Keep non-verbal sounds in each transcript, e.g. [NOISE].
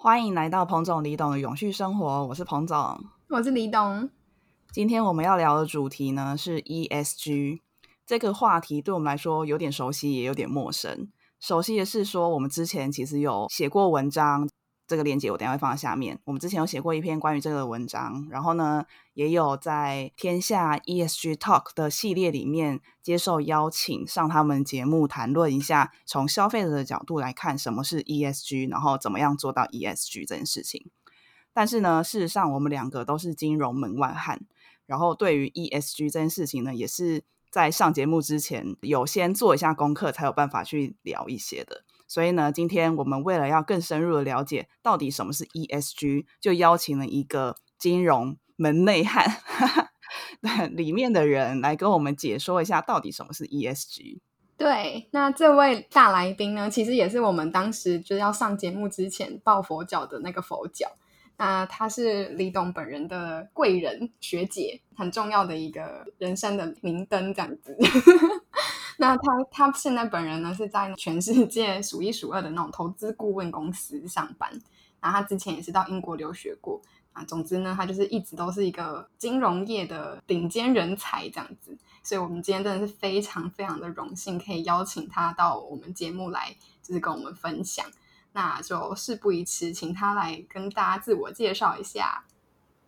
欢迎来到彭总李董的永续生活，我是彭总，我是李董。今天我们要聊的主题呢是 ESG 这个话题，对我们来说有点熟悉，也有点陌生。熟悉的是说，我们之前其实有写过文章。这个链接我等下会放在下面。我们之前有写过一篇关于这个文章，然后呢，也有在天下 ESG Talk 的系列里面接受邀请上他们节目谈论一下，从消费者的角度来看什么是 ESG，然后怎么样做到 ESG 这件事情。但是呢，事实上我们两个都是金融门外汉，然后对于 ESG 这件事情呢，也是在上节目之前有先做一下功课，才有办法去聊一些的。所以呢，今天我们为了要更深入的了解到底什么是 ESG，就邀请了一个金融门内汉 [LAUGHS] 里面的人来跟我们解说一下到底什么是 ESG。对，那这位大来宾呢，其实也是我们当时就要上节目之前抱佛脚的那个佛脚。那他是李董本人的贵人学姐，很重要的一个人生的明灯，这样子。[LAUGHS] [LAUGHS] 那他他现在本人呢是在全世界数一数二的那种投资顾问公司上班，然后他之前也是到英国留学过啊。总之呢，他就是一直都是一个金融业的顶尖人才这样子。所以，我们今天真的是非常非常的荣幸，可以邀请他到我们节目来，就是跟我们分享。那就事不宜迟，请他来跟大家自我介绍一下。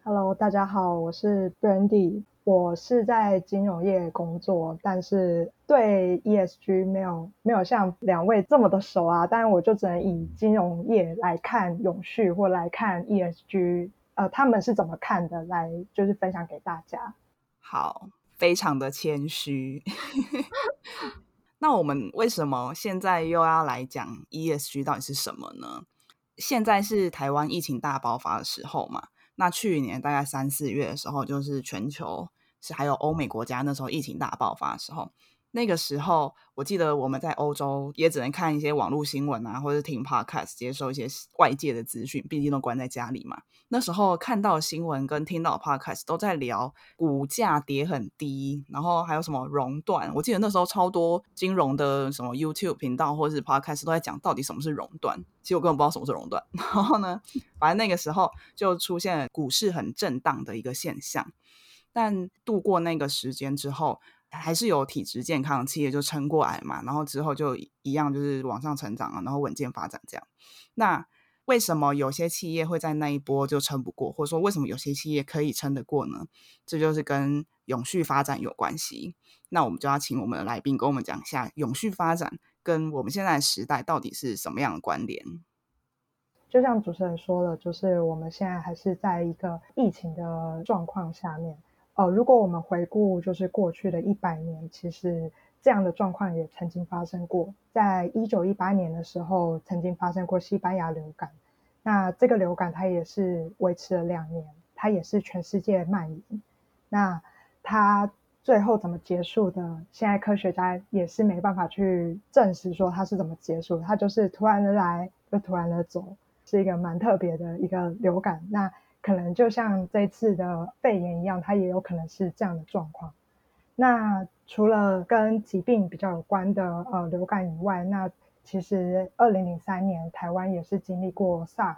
Hello，大家好，我是 Brandy。我是在金融业工作，但是对 ESG 没有没有像两位这么的熟啊。当然，我就只能以金融业来看永续或来看 ESG，呃，他们是怎么看的，来就是分享给大家。好，非常的谦虚。[LAUGHS] 那我们为什么现在又要来讲 ESG 到底是什么呢？现在是台湾疫情大爆发的时候嘛。那去年大概三四月的时候，就是全球是还有欧美国家那时候疫情大爆发的时候，那个时候我记得我们在欧洲也只能看一些网络新闻啊，或者听 podcast 接受一些外界的资讯，毕竟都关在家里嘛。那时候看到新闻跟听到 podcast 都在聊股价跌很低，然后还有什么熔断。我记得那时候超多金融的什么 YouTube 频道或者是 podcast 都在讲到底什么是熔断。其实我根本不知道什么是熔断。[LAUGHS] 然后呢，反正那个时候就出现股市很震荡的一个现象。但度过那个时间之后，还是有体质健康的企业就撑过来嘛。然后之后就一样就是往上成长了，然后稳健发展这样。那为什么有些企业会在那一波就撑不过，或者说为什么有些企业可以撑得过呢？这就是跟永续发展有关系。那我们就要请我们的来宾跟我们讲一下永续发展。跟我们现在时代到底是什么样的关联？就像主持人说的，就是我们现在还是在一个疫情的状况下面。呃，如果我们回顾就是过去的一百年，其实这样的状况也曾经发生过。在一九一八年的时候，曾经发生过西班牙流感。那这个流感它也是维持了两年，它也是全世界蔓延。那它。最后怎么结束的？现在科学家也是没办法去证实说它是怎么结束，它就是突然的来，又突然的走，是一个蛮特别的一个流感。那可能就像这次的肺炎一样，它也有可能是这样的状况。那除了跟疾病比较有关的呃流感以外，那其实二零零三年台湾也是经历过 SARS。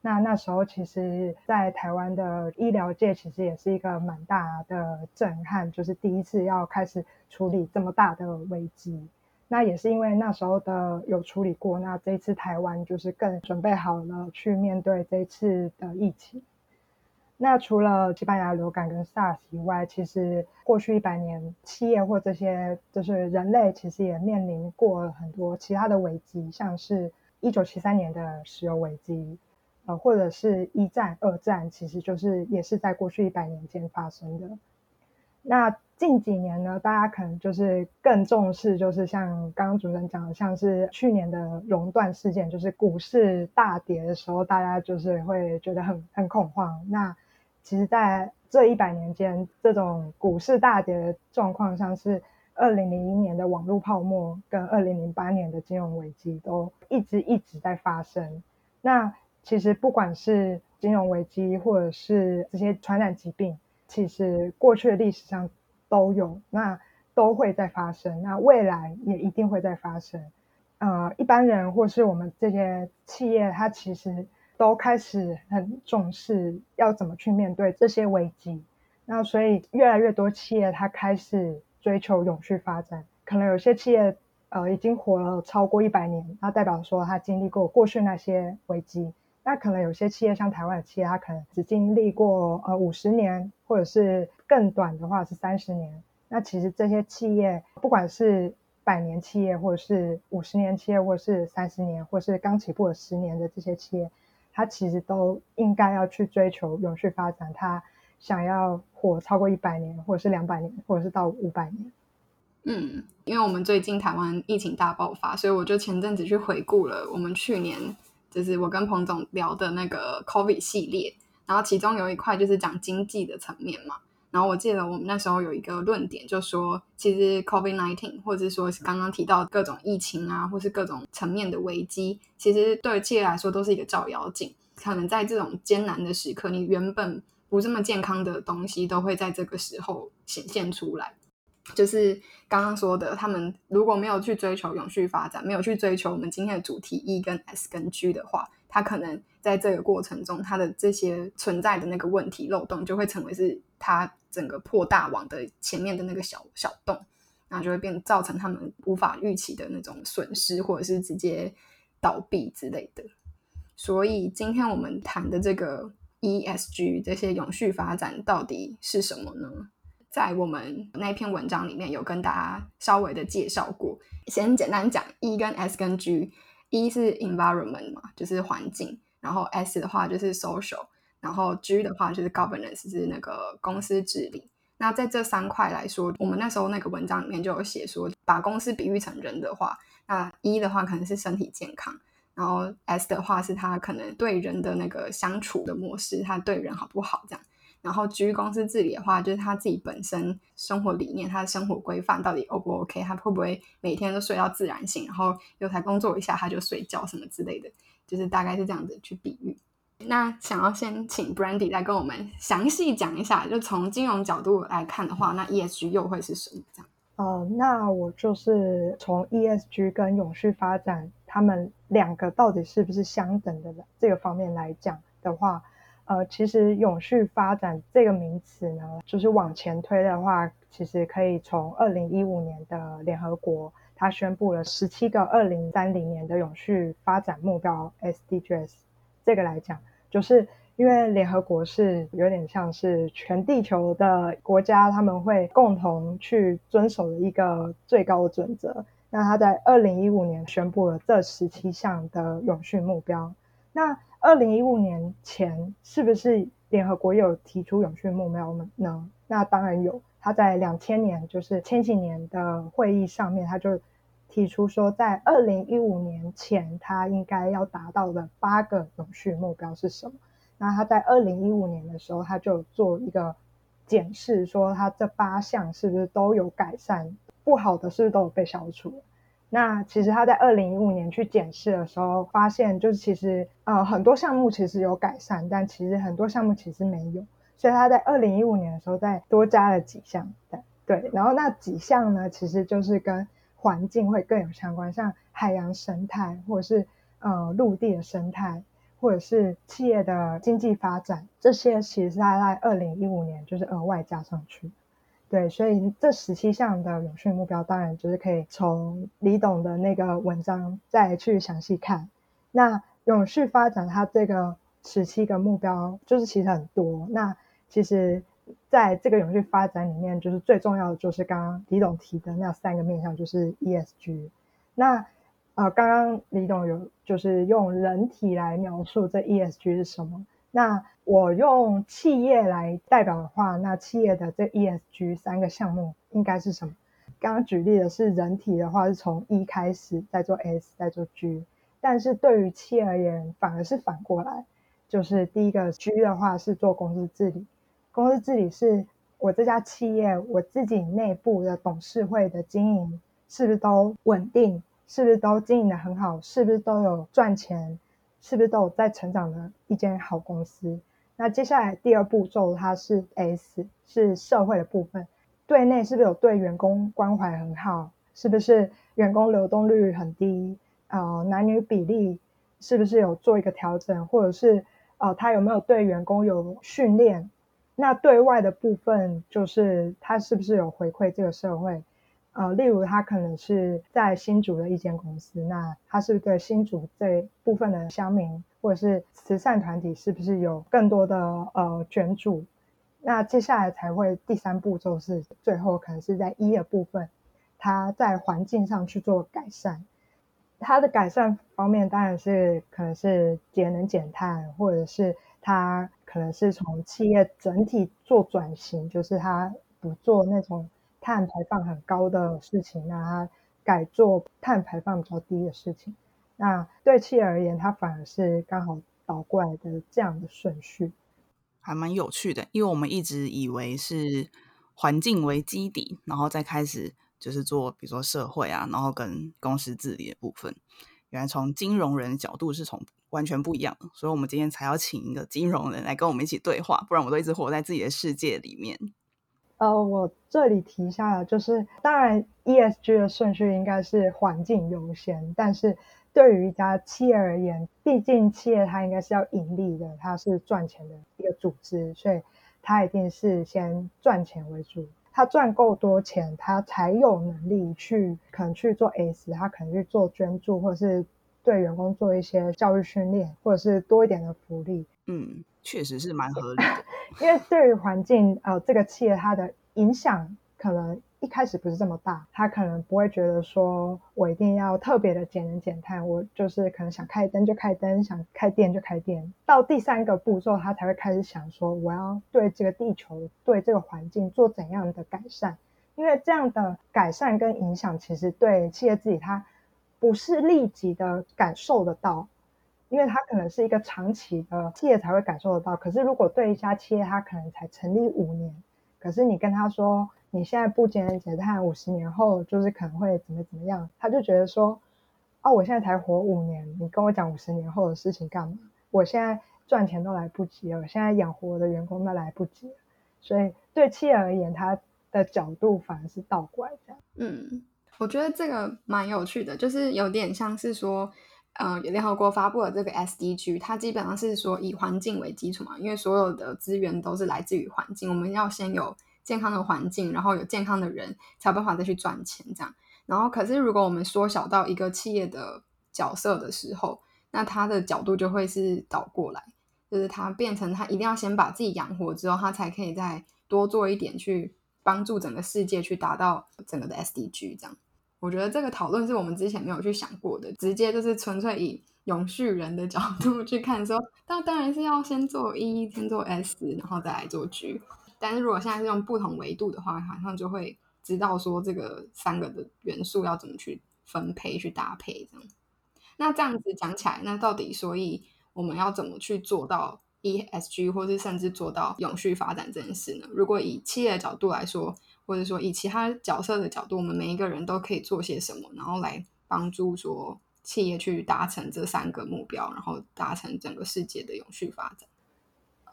那那时候，其实，在台湾的医疗界，其实也是一个蛮大的震撼，就是第一次要开始处理这么大的危机。那也是因为那时候的有处理过，那这一次台湾就是更准备好了去面对这一次的疫情。那除了西班牙流感跟 SARS 以外，其实过去一百年，企业或这些就是人类，其实也面临过很多其他的危机，像是一九七三年的石油危机。呃，或者是一战、二战，其实就是也是在过去一百年间发生的。那近几年呢，大家可能就是更重视，就是像刚刚主持人讲的，像是去年的熔断事件，就是股市大跌的时候，大家就是会觉得很很恐慌。那其实，在这一百年间，这种股市大跌的状况，像是二零零一年的网络泡沫跟二零零八年的金融危机，都一直一直在发生。那其实不管是金融危机，或者是这些传染疾病，其实过去的历史上都有，那都会在发生，那未来也一定会在发生。呃，一般人或是我们这些企业，它其实都开始很重视要怎么去面对这些危机。那所以越来越多企业它开始追求永续发展，可能有些企业呃已经活了超过一百年，那代表说它经历过过去那些危机。那可能有些企业像台湾的企业，它可能只经历过呃五十年，或者是更短的话是三十年。那其实这些企业，不管是百年企业，或者是五十年企业，或者是三十年，或者是刚起步的十年的这些企业，它其实都应该要去追求永续发展。它想要活超过一百年，或者是两百年，或者是到五百年。嗯，因为我们最近台湾疫情大爆发，所以我就前阵子去回顾了我们去年。就是我跟彭总聊的那个 COVID 系列，然后其中有一块就是讲经济的层面嘛。然后我记得我们那时候有一个论点，就说其实 COVID nineteen 或者说是刚刚提到各种疫情啊，或是各种层面的危机，其实对企业来说都是一个照妖镜。可能在这种艰难的时刻，你原本不这么健康的东西，都会在这个时候显现出来。就是刚刚说的，他们如果没有去追求永续发展，没有去追求我们今天的主题 E 跟 S 跟 G 的话，他可能在这个过程中，他的这些存在的那个问题漏洞，就会成为是他整个破大网的前面的那个小小洞，那就会变造成他们无法预期的那种损失，或者是直接倒闭之类的。所以今天我们谈的这个 ESG 这些永续发展到底是什么呢？在我们那篇文章里面有跟大家稍微的介绍过，先简单讲 E 跟 S 跟 G，E 是 environment 嘛，就是环境，然后 S 的话就是 social，然后 G 的话就是 governance，是那个公司治理。那在这三块来说，我们那时候那个文章里面就有写说，把公司比喻成人的话，那 E 的话可能是身体健康，然后 S 的话是他可能对人的那个相处的模式，他对人好不好这样。然后，至于公司治理的话，就是他自己本身生活理念、他的生活规范到底 O 不 OK？他会不会每天都睡到自然醒，然后有才工作一下他就睡觉什么之类的？就是大概是这样子去比喻。那想要先请 Brandy 再跟我们详细讲一下，就从金融角度来看的话，那 ESG 又会是什么？这样？哦，那我就是从 ESG 跟永续发展，他们两个到底是不是相等的这个方面来讲的话。呃，其实永续发展这个名词呢，就是往前推的话，其实可以从二零一五年的联合国，它宣布了十七个二零三零年的永续发展目标 SDGs 这个来讲，就是因为联合国是有点像是全地球的国家，他们会共同去遵守的一个最高的准则。那他在二零一五年宣布了这十七项的永续目标，那。二零一五年前，是不是联合国有提出永续目标呢？那当然有。他在两千年，就是前几年的会议上面，他就提出说，在二零一五年前，他应该要达到的八个永续目标是什么？那他在二零一五年的时候，他就做一个检视，说他这八项是不是都有改善，不好的是不是都有被消除？那其实他在二零一五年去检视的时候，发现就是其实呃很多项目其实有改善，但其实很多项目其实没有。所以他在二零一五年的时候再多加了几项，对。然后那几项呢，其实就是跟环境会更有相关，像海洋生态，或者是呃陆地的生态，或者是企业的经济发展，这些其实是他在二零一五年就是额外加上去。对，所以这十七项的永续目标，当然就是可以从李董的那个文章再去详细看。那永续发展它这个十七个目标，就是其实很多。那其实在这个永续发展里面，就是最重要的就是刚刚李董提的那三个面向，就是 ESG。那呃，刚刚李董有就是用人体来描述这 ESG 是什么。那我用企业来代表的话，那企业的这 ESG 三个项目应该是什么？刚刚举例的是人体的话，是从 E 开始，再做 S，再做 G。但是对于企业而言，反而是反过来，就是第一个 G 的话是做公司治理。公司治理是我这家企业我自己内部的董事会的经营是不是都稳定？是不是都经营的很好？是不是都有赚钱？是不是都有在成长的一间好公司？那接下来第二步骤它是 S，是社会的部分。对内是不是有对员工关怀很好？是不是员工流动率很低？呃，男女比例是不是有做一个调整，或者是呃，他有没有对员工有训练？那对外的部分就是他是不是有回馈这个社会？呃，例如他可能是在新竹的一间公司，那他是对新竹这部分的乡民或者是慈善团体是不是有更多的呃捐助？那接下来才会第三步骤是最后可能是在一的部分，他在环境上去做改善。它的改善方面当然是可能是节能减碳，或者是它可能是从企业整体做转型，就是它不做那种碳排放很高的事情，那它改做碳排放比较低的事情。那对企业而言，它反而是刚好倒过来的这样的顺序，还蛮有趣的。因为我们一直以为是环境为基底，然后再开始。就是做，比如说社会啊，然后跟公司治理的部分，原来从金融人的角度是从完全不一样的，所以我们今天才要请一个金融人来跟我们一起对话，不然我都一直活在自己的世界里面。呃，我这里提一下，就是当然 ESG 的顺序应该是环境优先，但是对于一家企业而言，毕竟企业它应该是要盈利的，它是赚钱的一个组织，所以它一定是先赚钱为主。他赚够多钱，他才有能力去可能去做 S，他可能去做捐助，或者是对员工做一些教育训练，或者是多一点的福利。嗯，确实是蛮合理的。[LAUGHS] 因为对于环境，呃，这个企业它的影响可能。一开始不是这么大，他可能不会觉得说我一定要特别的节能减碳，我就是可能想开灯就开灯，想开电就开电。到第三个步骤，他才会开始想说我要对这个地球、对这个环境做怎样的改善。因为这样的改善跟影响，其实对企业自己它不是立即的感受得到，因为它可能是一个长期的企业才会感受得到。可是如果对一家企业，它可能才成立五年，可是你跟他说。你现在不节能减碳，五十年后就是可能会怎么怎么样？他就觉得说，哦，我现在才活五年，你跟我讲五十年后的事情干嘛？我现在赚钱都来不及了，我现在养活我的员工都来不及了。所以对企业而言，它的角度反而是倒过来这样。嗯，我觉得这个蛮有趣的，就是有点像是说，嗯，联合国发布的这个 SDG，它基本上是说以环境为基础嘛，因为所有的资源都是来自于环境，我们要先有。健康的环境，然后有健康的人，才有办法再去赚钱。这样，然后可是如果我们缩小到一个企业的角色的时候，那他的角度就会是倒过来，就是他变成他一定要先把自己养活之后，他才可以再多做一点去帮助整个世界去达到整个的 SDG。这样，我觉得这个讨论是我们之前没有去想过的，直接就是纯粹以永续人的角度去看，说那当然是要先做 E，先做 S，然后再来做 G。但是如果现在是用不同维度的话，好像就会知道说这个三个的元素要怎么去分配、去搭配这样。那这样子讲起来，那到底所以我们要怎么去做到 ESG，或是甚至做到永续发展这件事呢？如果以企业的角度来说，或者说以其他角色的角度，我们每一个人都可以做些什么，然后来帮助说企业去达成这三个目标，然后达成整个世界的永续发展。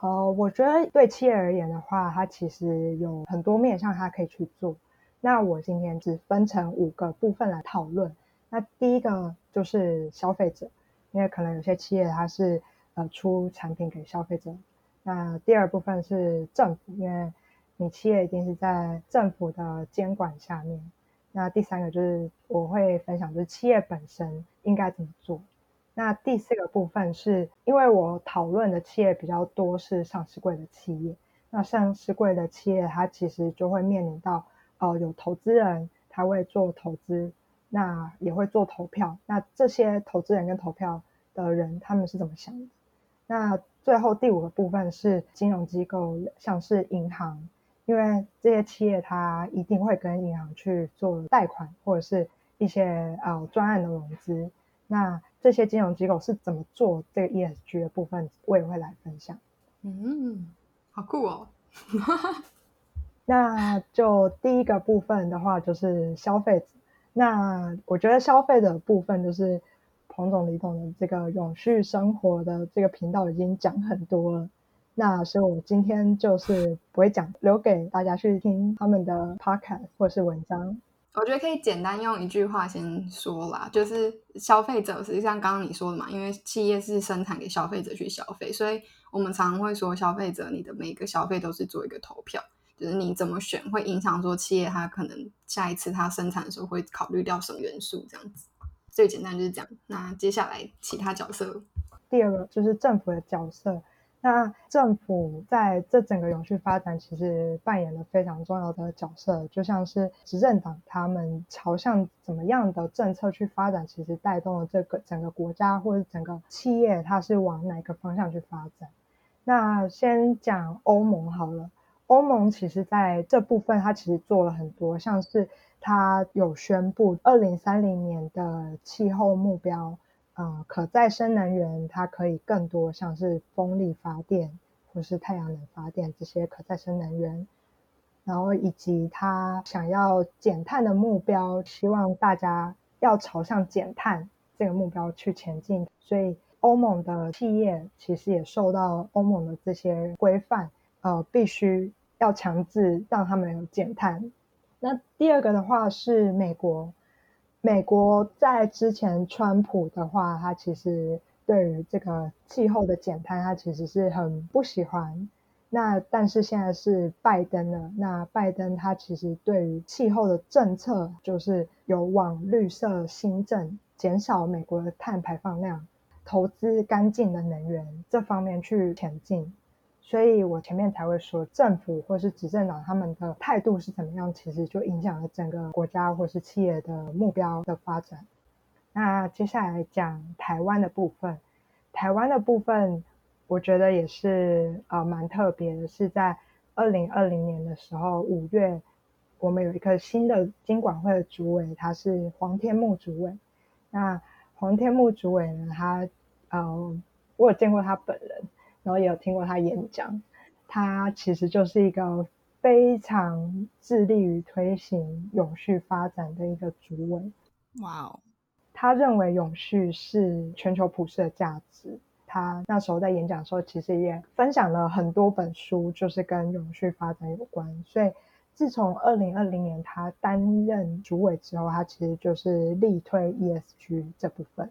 呃，我觉得对企业而言的话，它其实有很多面向它可以去做。那我今天只分成五个部分来讨论。那第一个就是消费者，因为可能有些企业它是呃出产品给消费者。那第二部分是政府，因为你企业一定是在政府的监管下面。那第三个就是我会分享，就是企业本身应该怎么做。那第四个部分是因为我讨论的企业比较多是上市柜的企业，那上市柜的企业它其实就会面临到，呃，有投资人他会做投资，那也会做投票，那这些投资人跟投票的人他们是怎么想的？那最后第五个部分是金融机构，像是银行，因为这些企业它一定会跟银行去做贷款或者是一些呃专案的融资，那。这些金融机构是怎么做这个 ESG 的部分，我也会来分享。嗯，好酷哦！[LAUGHS] 那就第一个部分的话，就是消费者。那我觉得消费者部分，就是彭总、李总的这个永续生活的这个频道已经讲很多了。那所以我今天就是不会讲，留给大家去听他们的 podcast 或是文章。我觉得可以简单用一句话先说啦，就是消费者实际上刚刚你说的嘛，因为企业是生产给消费者去消费，所以我们常常会说，消费者你的每个消费都是做一个投票，就是你怎么选会影响说企业它可能下一次它生产的时候会考虑掉什么元素，这样子。最简单就是这样。那接下来其他角色，第二个就是政府的角色。那政府在这整个永续发展，其实扮演了非常重要的角色，就像是执政党他们朝向怎么样的政策去发展，其实带动了这个整个国家或者整个企业，它是往哪个方向去发展。那先讲欧盟好了，欧盟其实在这部分，它其实做了很多，像是它有宣布二零三零年的气候目标。呃，可再生能源它可以更多，像是风力发电或是太阳能发电这些可再生能源，然后以及它想要减碳的目标，希望大家要朝向减碳这个目标去前进。所以欧盟的企业其实也受到欧盟的这些规范，呃，必须要强制让他们有减碳。那第二个的话是美国。美国在之前，川普的话，他其实对于这个气候的减碳，他其实是很不喜欢。那但是现在是拜登了，那拜登他其实对于气候的政策，就是有往绿色新政、减少美国的碳排放量、投资干净的能源这方面去前进。所以我前面才会说，政府或是执政党他们的态度是怎么样，其实就影响了整个国家或是企业的目标的发展。那接下来讲台湾的部分，台湾的部分，我觉得也是呃蛮特别的，是在二零二零年的时候五月，我们有一个新的经管会的主委，他是黄天木主委。那黄天木主委呢，他呃，我有见过他本人。然后也有听过他演讲，他其实就是一个非常致力于推行永续发展的一个主委。哇哦！他认为永续是全球普世的价值。他那时候在演讲的时候，其实也分享了很多本书，就是跟永续发展有关。所以自从二零二零年他担任主委之后，他其实就是力推 ESG 这部分。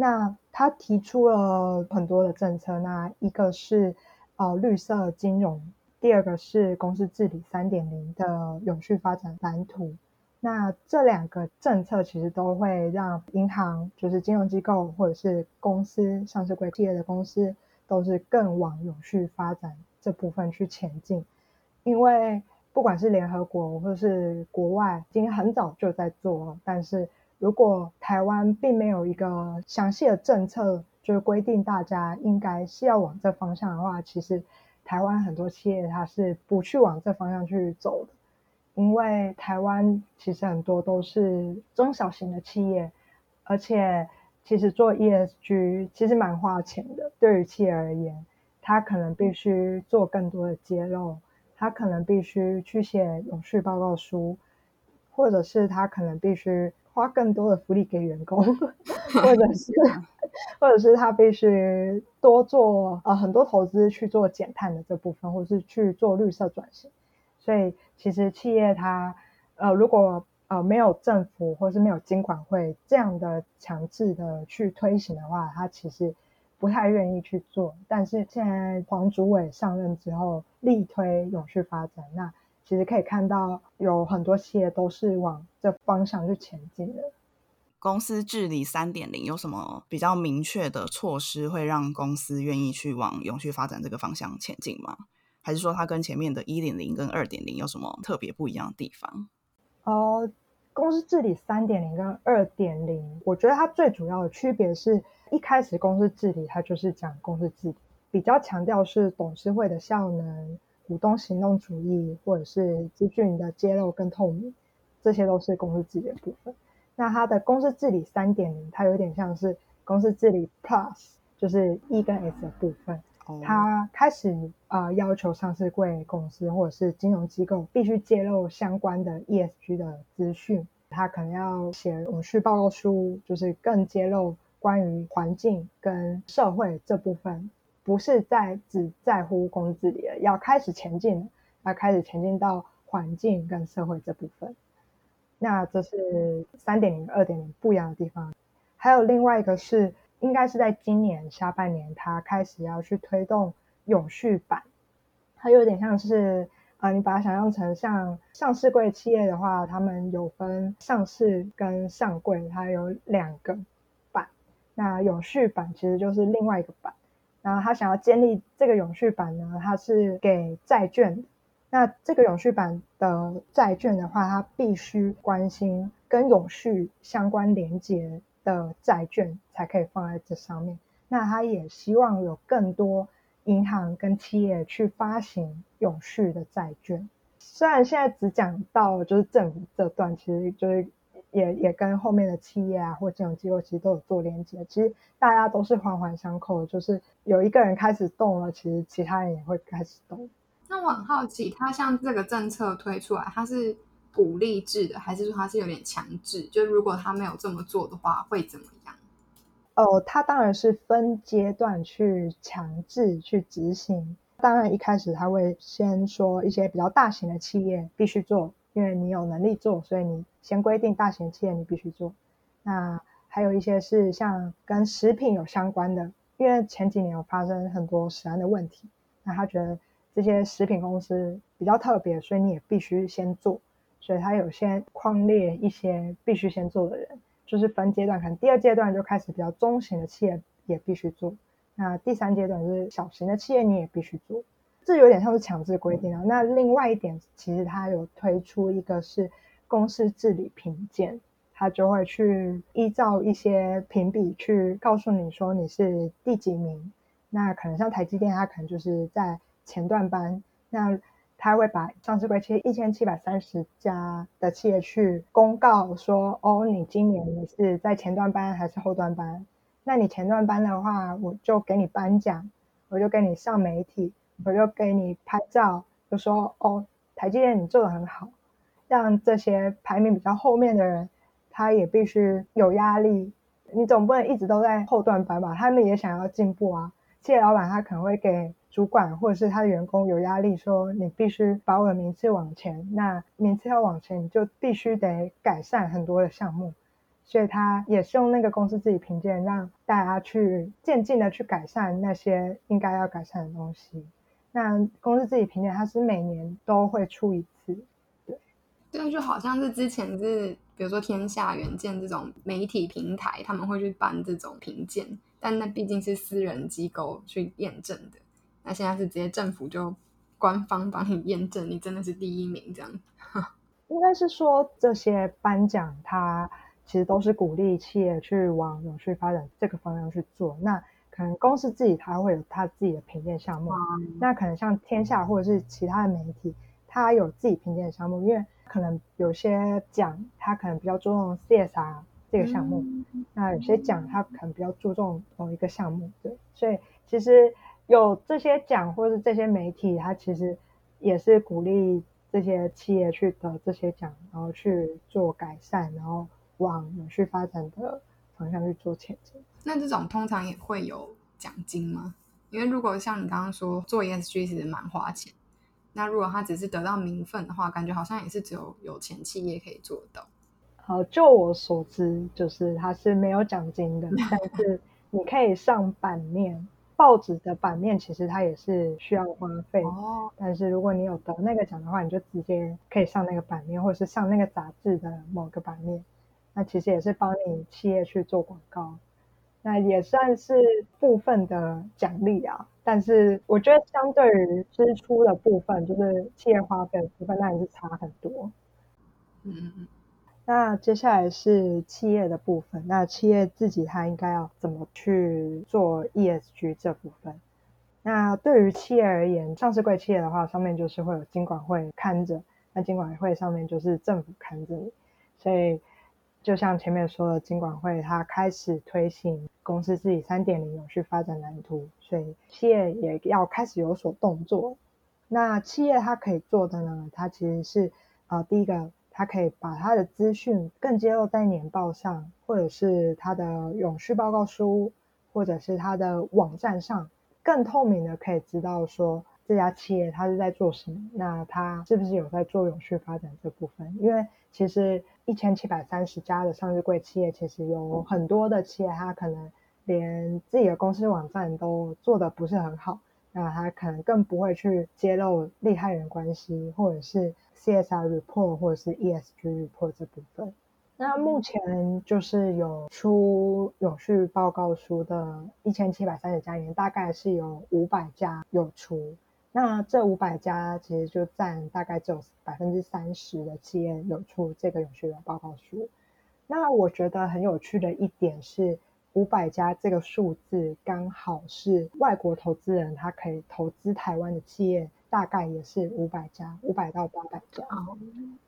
那他提出了很多的政策，那一个是呃绿色金融，第二个是公司治理三点零的永续发展蓝图。那这两个政策其实都会让银行，就是金融机构或者是公司上市贵企业的公司，都是更往永续发展这部分去前进。因为不管是联合国或者是国外，已经很早就在做，但是。如果台湾并没有一个详细的政策，就是规定大家应该是要往这方向的话，其实台湾很多企业它是不去往这方向去走的，因为台湾其实很多都是中小型的企业，而且其实做 ESG 其实蛮花钱的，对于企业而言，它可能必须做更多的揭露，它可能必须去写永续报告书，或者是它可能必须。花更多的福利给员工，[LAUGHS] 或者是，[LAUGHS] 或者是他必须多做呃很多投资去做减碳的这部分，或者是去做绿色转型。所以其实企业它呃如果呃没有政府或是没有监管会这样的强制的去推行的话，它其实不太愿意去做。但是现在黄主委上任之后，力推永续发展，那。其实可以看到，有很多企业都是往这方向去前进的。公司治理三点零有什么比较明确的措施，会让公司愿意去往永续发展这个方向前进吗？还是说它跟前面的一点零跟二点零有什么特别不一样的地方？哦，公司治理三点零跟二点零，我觉得它最主要的区别是一开始公司治理它就是讲公司治理，比较强调是董事会的效能。股东行动主义，或者是资讯的揭露跟透明，这些都是公司治理的部分。那它的公司治理三点零，它有点像是公司治理 Plus，就是 E 跟 S 的部分。它开始啊要求上市贵公司或者是金融机构必须揭露相关的 ESG 的资讯。它可能要写永续报告书，就是更揭露关于环境跟社会这部分。不是在只在乎工资里了，要开始前进，要开始前进到环境跟社会这部分。那这是三点零、二点零不一样的地方。还有另外一个是，应该是在今年下半年，它开始要去推动永续版，它有点像是。啊，你把它想象成像上市柜企业的话，他们有分上市跟上柜，它有两个版。那永续版其实就是另外一个版。然后他想要建立这个永续版呢，它是给债券。那这个永续版的债券的话，它必须关心跟永续相关连接的债券才可以放在这上面。那他也希望有更多。银行跟企业去发行永续的债券，虽然现在只讲到就是政府这段，其实就是也也跟后面的企业啊或金融机构其实都有做连接。其实大家都是环环相扣，就是有一个人开始动了，其实其他人也会开始动。那我很好奇，他像这个政策推出来，他是鼓励制的，还是说他是有点强制？就如果他没有这么做的话，会怎么样？哦，它当然是分阶段去强制去执行。当然一开始他会先说一些比较大型的企业必须做，因为你有能力做，所以你先规定大型企业你必须做。那还有一些是像跟食品有相关的，因为前几年有发生很多食安的问题，那他觉得这些食品公司比较特别，所以你也必须先做，所以他有先框列一些必须先做的人。就是分阶段，可能第二阶段就开始比较中型的企业也必须做，那第三阶段就是小型的企业你也必须做，这有点像是强制规定啊。那另外一点，其实它有推出一个是公司治理评鉴，他就会去依照一些评比去告诉你说你是第几名。那可能像台积电，它可能就是在前段班。那他会把上市柜企业一千七百三十家的企业去公告说，哦，你今年你是在前段班还是后段班？那你前段班的话，我就给你颁奖，我就给你上媒体，我就给你拍照，就说，哦，台积电你做的很好，让这些排名比较后面的人，他也必须有压力。你总不能一直都在后段班吧？他们也想要进步啊。企业老板他可能会给。主管或者是他的员工有压力，说你必须把我的名次往前，那名次要往前，你就必须得改善很多的项目，所以他也是用那个公司自己评鉴，让大家去渐进的去改善那些应该要改善的东西。那公司自己评鉴，它是每年都会出一次，对，就好像是之前是比如说天下远见这种媒体平台，他们会去办这种评鉴，但那毕竟是私人机构去验证的。那现在是直接政府就官方帮你验证，你真的是第一名这样。[LAUGHS] 应该是说这些颁奖，它其实都是鼓励企业去往永续发展这个方向去做。那可能公司自己它会有它自己的评鉴项目，那可能像天下或者是其他的媒体，它有自己评鉴的项目，因为可能有些奖它可能比较注重 CSR 这个项目，那有些奖它可能比较注重某一个项目，对，所以其实。有这些奖，或是这些媒体，它其实也是鼓励这些企业去得这些奖，然后去做改善，然后往永续发展的方向去做前进。那这种通常也会有奖金吗？因为如果像你刚刚说做 ESG 其实蛮花钱，那如果他只是得到名分的话，感觉好像也是只有有钱企业可以做到。好，就我所知，就是它是没有奖金的，[LAUGHS] 但是你可以上版面。报纸的版面其实它也是需要花费，哦但是如果你有得那个奖的话，你就直接可以上那个版面，或者是上那个杂志的某个版面，那其实也是帮你企业去做广告，那也算是部分的奖励啊。但是我觉得相对于支出的部分，就是企业花费的部分，那也是差很多。嗯嗯嗯。那接下来是企业的部分。那企业自己它应该要怎么去做 ESG 这部分？那对于企业而言，上市贵企业的话，上面就是会有金管会看着，那金管会上面就是政府看着你。所以就像前面说的，金管会它开始推行公司自己三点零永续发展蓝图，所以企业也要开始有所动作。那企业它可以做的呢，它其实是啊，第一个。它可以把它的资讯更揭露在年报上，或者是它的永续报告书，或者是它的网站上，更透明的可以知道说这家企业它是在做什么，那它是不是有在做永续发展这部分？因为其实一千七百三十家的上市柜企业，其实有很多的企业，它可能连自己的公司网站都做的不是很好，那它可能更不会去揭露利害人关系，或者是 CSR report 或者是 ESG report 这部分。那目前就是有出永续报告书的一千七百三十家里面，大概是有五百家有出。那这五百家其实就占大概只有百分之三十的企业有出这个永续的报告书。那我觉得很有趣的一点是，五百家这个数字刚好是外国投资人他可以投资台湾的企业，大概也是五百家，五百到八百家。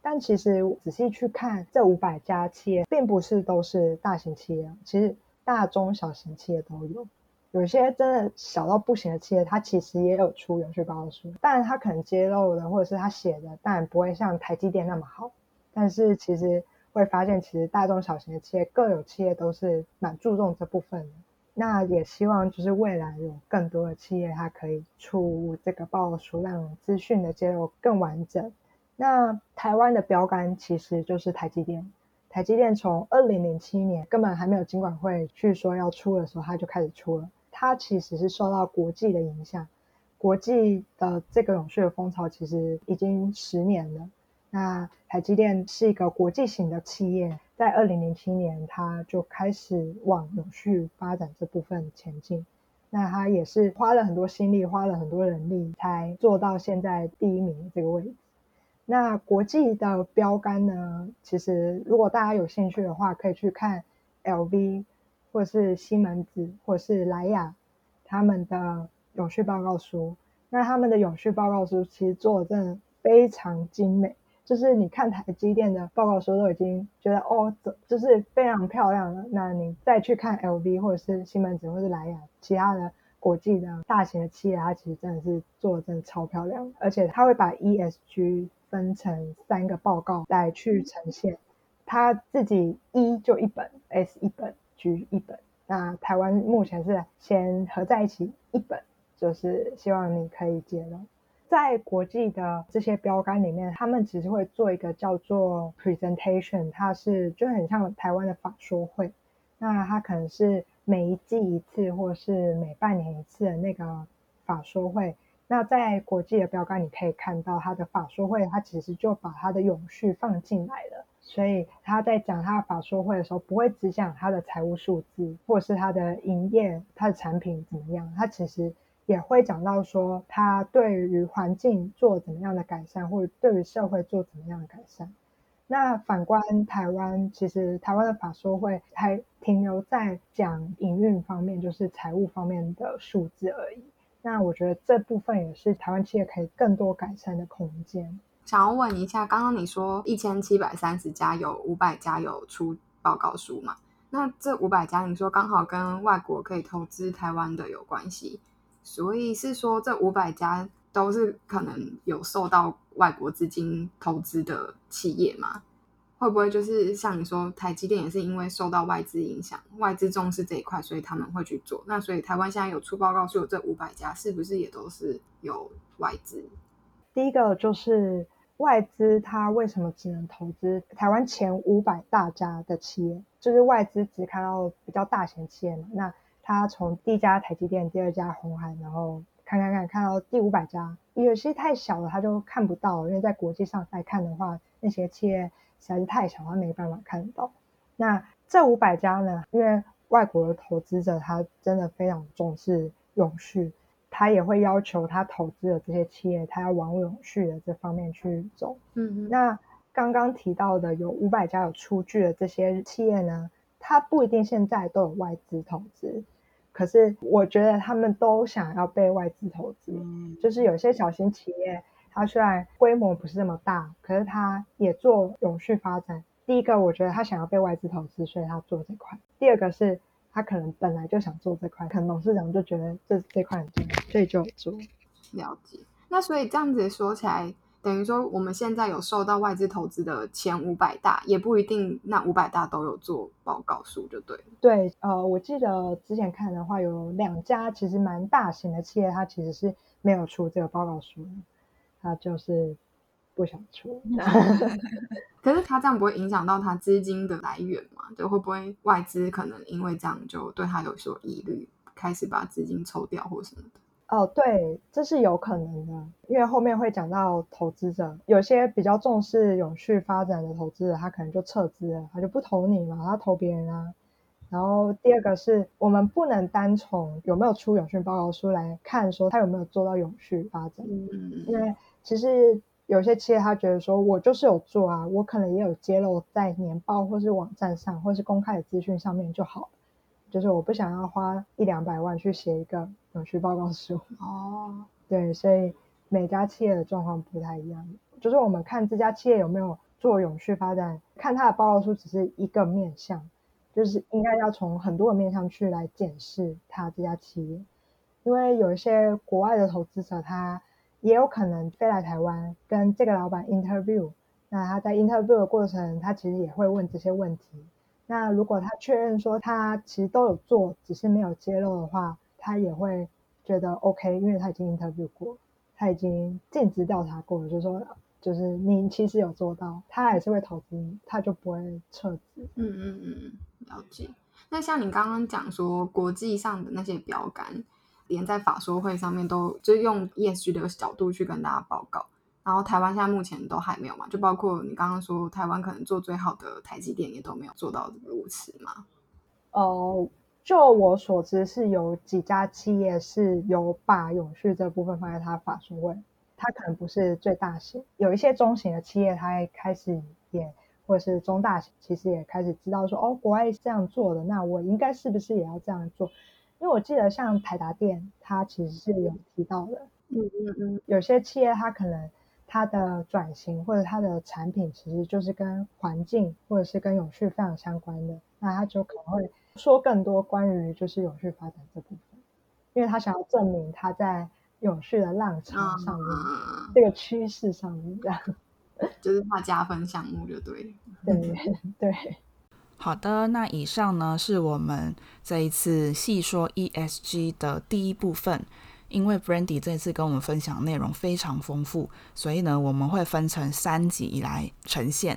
但其实仔细去看，这五百家企业并不是都是大型企业，其实大中小型企业都有。有些真的小到不行的企业，它其实也有出永续报告书，但它可能揭露的或者是它写的，当然不会像台积电那么好。但是其实会发现，其实大中小型的企业各有企业都是蛮注重这部分的。那也希望就是未来有更多的企业，它可以出这个报告书，让资讯的揭露更完整。那台湾的标杆其实就是台积电。台积电从二零零七年根本还没有经管会去说要出的时候，它就开始出了。它其实是受到国际的影响，国际的这个永续的风潮其实已经十年了。那台积电是一个国际型的企业，在二零零七年，它就开始往永续发展这部分前进。那它也是花了很多心力，花了很多人力，才做到现在第一名这个位置。那国际的标杆呢？其实如果大家有兴趣的话，可以去看 LV。或是西门子，或是莱雅，他们的永续报告书，那他们的永续报告书其实做的真的非常精美，就是你看台积电的报告书都已经觉得哦，就是非常漂亮了。那你再去看 LV 或者是西门子或者是莱雅，其他的国际的大型的企业，它其实真的是做的真的超漂亮，而且它会把 ESG 分成三个报告来去呈现，它自己一就一本，S 一本。居一本，那台湾目前是先合在一起一本，就是希望你可以接了。在国际的这些标杆里面，他们其实会做一个叫做 presentation，它是就很像台湾的法说会。那它可能是每一季一次，或是每半年一次的那个法说会。那在国际的标杆，你可以看到它的法说会，它其实就把它的永续放进来了。所以他在讲他的法说会的时候，不会只讲他的财务数字，或者是他的营业、他的产品怎么样，他其实也会讲到说他对于环境做怎么样的改善，或者对于社会做怎么样的改善。那反观台湾，其实台湾的法说会还停留在讲营运方面，就是财务方面的数字而已。那我觉得这部分也是台湾企业可以更多改善的空间。想要问一下，刚刚你说一千七百三十家有五百家有出报告书嘛？那这五百家，你说刚好跟外国可以投资台湾的有关系，所以是说这五百家都是可能有受到外国资金投资的企业吗？会不会就是像你说，台积电也是因为受到外资影响，外资重视这一块，所以他们会去做？那所以台湾现在有出报告书有这五百家，是不是也都是有外资？第一个就是。外资它为什么只能投资台湾前五百大家的企业？就是外资只看到比较大型企业嘛？那它从第一家台积电，第二家红海，然后看看看，看到第五百家，有些太小了，它就看不到。因为在国际上来看的话，那些企业实在是太小，他没办法看到。那这五百家呢？因为外国的投资者他真的非常重视永续。他也会要求他投资的这些企业，他要往永续的这方面去走。嗯，那刚刚提到的有五百家有出具的这些企业呢，它不一定现在都有外资投资，可是我觉得他们都想要被外资投资。嗯，就是有些小型企业，它虽然规模不是这么大，可是它也做永续发展。第一个，我觉得他想要被外资投资，所以他做这块。第二个是。他可能本来就想做这块，可能董事长就觉得这这块很重要，所以就做。了解。那所以这样子说起来，等于说我们现在有受到外资投资的前五百大，也不一定那五百大都有做报告书，就对。对，呃，我记得之前看的话，有两家其实蛮大型的企业，它其实是没有出这个报告书，它就是不想出。[LAUGHS] 可是他这样不会影响到他资金的来源嘛？就会不会外资可能因为这样就对他有所疑虑，开始把资金抽掉或什么的？哦，对，这是有可能的，因为后面会讲到投资者，有些比较重视永续发展的投资者，他可能就撤资了，他就不投你嘛，他投别人啊。然后第二个是我们不能单从有没有出永续报告书来看，说他有没有做到永续发展，因为其实有些企业他觉得说我就是有做啊，我可能也有揭露在年报或是网站上或是公开的资讯上面就好了。就是我不想要花一两百万去写一个永续报告书哦，[LAUGHS] 对，所以每家企业的状况不太一样。就是我们看这家企业有没有做永续发展，看它的报告书只是一个面向，就是应该要从很多个面向去来检视它这家企业。因为有一些国外的投资者，他也有可能飞来台湾跟这个老板 interview，那他在 interview 的过程，他其实也会问这些问题。那如果他确认说他其实都有做，只是没有揭露的话，他也会觉得 OK，因为他已经 interview 过，他已经尽职调查过了，就是说，就是你其实有做到，他还是会投资你，他就不会撤资。嗯嗯嗯，了解。那像你刚刚讲说，国际上的那些标杆，连在法说会上面都就用 ESG 的角度去跟大家报告。然后台湾现在目前都还没有嘛，就包括你刚刚说台湾可能做最好的台积电也都没有做到如此嘛。哦，就我所知是有几家企业是有把永续这部分放在它法说会，它可能不是最大型，有一些中型的企业它开始也或者是中大型，其实也开始知道说哦，国外是这样做的，那我应该是不是也要这样做？因为我记得像台达电，它其实是有提到的，嗯嗯嗯，有些企业它可能。它的转型或者它的产品其实就是跟环境或者是跟永续非常相关的，那它就可能会说更多关于就是永续发展这部分，因为他想要证明他在永续的浪潮上面这个趋势上面这样，就是他加分项目就对，对 [LAUGHS] 对。好的，那以上呢是我们这一次细说 ESG 的第一部分。因为 Brandy 这次跟我们分享内容非常丰富，所以呢，我们会分成三集来呈现。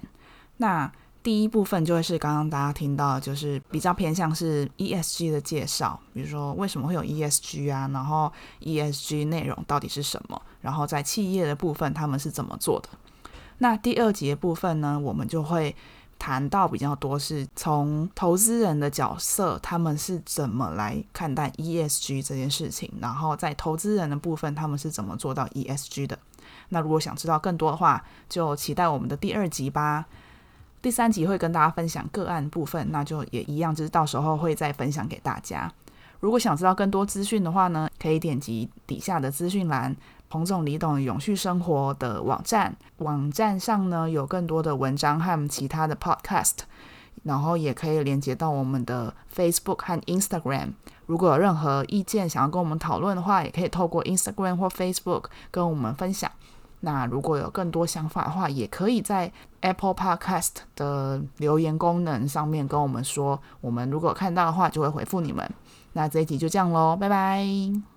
那第一部分就会是刚刚大家听到，就是比较偏向是 ESG 的介绍，比如说为什么会有 ESG 啊，然后 ESG 内容到底是什么，然后在企业的部分他们是怎么做的。那第二节部分呢，我们就会。谈到比较多是从投资人的角色，他们是怎么来看待 ESG 这件事情，然后在投资人的部分，他们是怎么做到 ESG 的。那如果想知道更多的话，就期待我们的第二集吧。第三集会跟大家分享个案部分，那就也一样，就是到时候会再分享给大家。如果想知道更多资讯的话呢，可以点击底下的资讯栏。彭总、李董永续生活的网站，网站上呢有更多的文章和其他的 podcast，然后也可以连接到我们的 Facebook 和 Instagram。如果有任何意见想要跟我们讨论的话，也可以透过 Instagram 或 Facebook 跟我们分享。那如果有更多想法的话，也可以在 Apple Podcast 的留言功能上面跟我们说。我们如果看到的话，就会回复你们。那这一集就这样喽，拜拜。